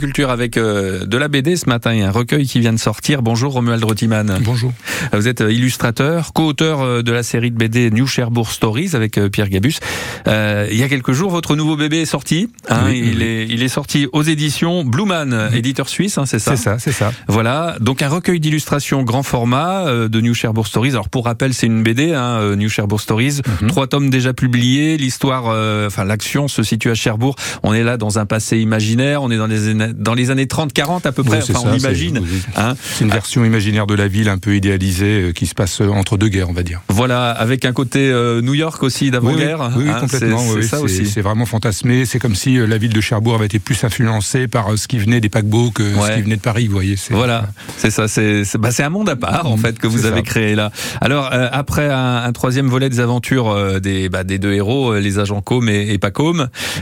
Culture avec euh, de la BD ce matin et un recueil qui vient de sortir. Bonjour Romuald Rotiman. Bonjour. Vous êtes euh, illustrateur, co-auteur euh, de la série de BD New Cherbourg Stories avec Pierre Gabus. Euh, il y a quelques jours, votre nouveau bébé est sorti. Hein, Oui, il, oui. Est, il est sorti aux éditions Blueman, éditeur suisse, hein, c'est ça C'est ça, c'est ça. Voilà, donc un recueil d'illustrations grand format de New Cherbourg Stories. Alors pour rappel, c'est une BD, hein, New Cherbourg Stories, Mhm. trois tomes déjà publiés. L'histoire, euh, enfin l'action se situe à Cherbourg. On est là dans un passé imaginaire. On est dans années, dans les années 30-40 à peu près. Oui, enfin, on ça, imagine. c'est-. Hein. C'est une version imaginaire de la ville un peu idéalisée euh, qui se passe euh, entre deux guerres, on va dire. Voilà, avec un côté euh, New York aussi d'avant-guerre. Oui, oui, hein, complètement. c'est- ça aussi. C'est vraiment fantasmé. C'est comme si la ville de Cherbourg avait été plus influencée par ce qui venait des paquebots que Ouais. ce qui venait de Paris, vous voyez. Voilà, c'est ça, c'est bah, c'est un monde à part en Mhm, fait que vous avez ça. créé là. Alors euh, après un, un troisième volet des aventures euh, des bah, des deux héros, les agents Com et, et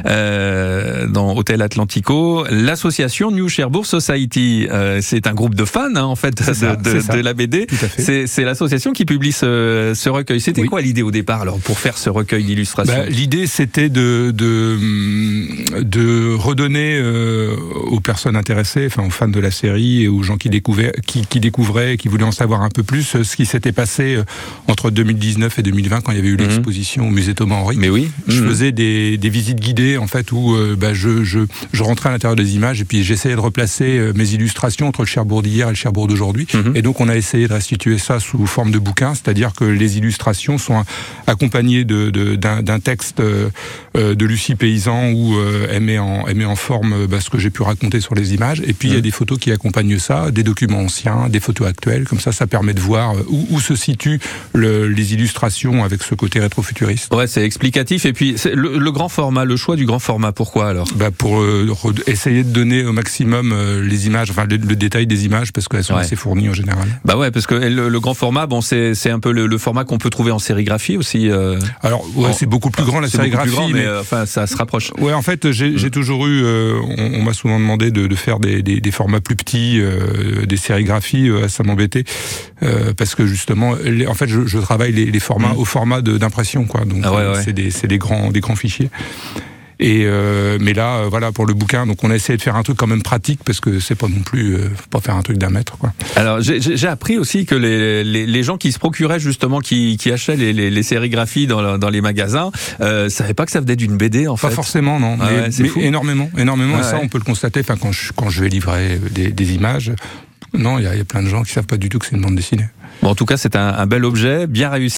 euh, dans Hôtel Atlantico, l'association New Cherbourg Society, euh, c'est un groupe de fans hein, en fait ça, de, ça. la BD. C'est l'association qui publie ce, ce recueil. C'était Oui. quoi l'idée au départ alors pour faire ce recueil d'illustrations Bah, L'idée, c'était de, de, de redonner euh, aux personnes intéressées, enfin aux fans de la série et aux gens qui découvraient, qui, qui découvraient, qui voulaient en savoir un peu plus, euh, ce qui s'était passé entre 2019 et 2020 quand il y avait eu Mhm. l'exposition au musée Thomas Henry. Mais oui. Je Mhm. faisais des, des visites guidées en fait où euh, bah, je, je, je rentrais à l'intérieur des images et puis j'essayais de replacer euh, mes illustrations entre le Cherbourg d'hier et le Cherbourg d'aujourd'hui. Mhm. Et donc on a essayé de restituer ça sous forme de bouquin, c'est-à-dire que les illustrations sont accompagnées de- de- d'un texte euh, euh, de Lucie Paysan où elle, met en, elle met en forme bah, ce que j'ai pu raconter sur les images. Et puis il y a Mhm. des photos qui accompagnent ça, des documents anciens, des photos actuelles. Comme ça, ça permet de voir où, où se situent le- les illustrations avec ce côté rétrofuturiste. Ouais, c'est explicatif. Et puis le, le grand format, le choix du grand format. Pourquoi alors? Bah, pour euh, essayer de donner au maximum euh, les images, enfin le, le détail des images, parce qu'elles sont Ouais. assez fournies en général. Bah ouais, parce que le, le grand format, bon, c'est un peu le, le format qu'on peut trouver en sérigraphie aussi. euh, Alors, ouais, c'est beaucoup plus grand la sérigraphie, grand, mais, mais, euh, enfin, ça se rapproche. ouais, en fait, j'ai j'ai toujours eu, euh, on, on m'a souvent demandé de, de faire des, des, des formats plus petits, euh, des sérigraphies, ça m'embêtait, parce que justement, les- en fait, je, je travaille les, les formats Mhm. au format d'impression, quoi. Donc, Ah ouais, ouais. c'est des, des grands, des grands fichiers. Et euh, mais là, euh, voilà, pour le bouquin, donc on a essayé de faire un truc quand même pratique parce que c'est pas non plus, euh, faut pas faire un truc d'un mètre, quoi. Alors, j'ai- appris aussi que les, les, les gens qui se procuraient justement, qui, qui achetaient les, les, les sérigraphies dans, dans les magasins, euh, savaient pas que ça venait d'une BD en Pas fait. forcément, non, Ah mais, ouais, c'est mais fou. énormément, énormément. Ah et ça, ouais. on peut le constater. Enfin, quand je, quand je vais livrer des, des images, non, il y, y a plein de gens qui savent pas du tout que c'est une bande dessinée. Bon, en tout cas, c'est un, un bel objet, bien réussi.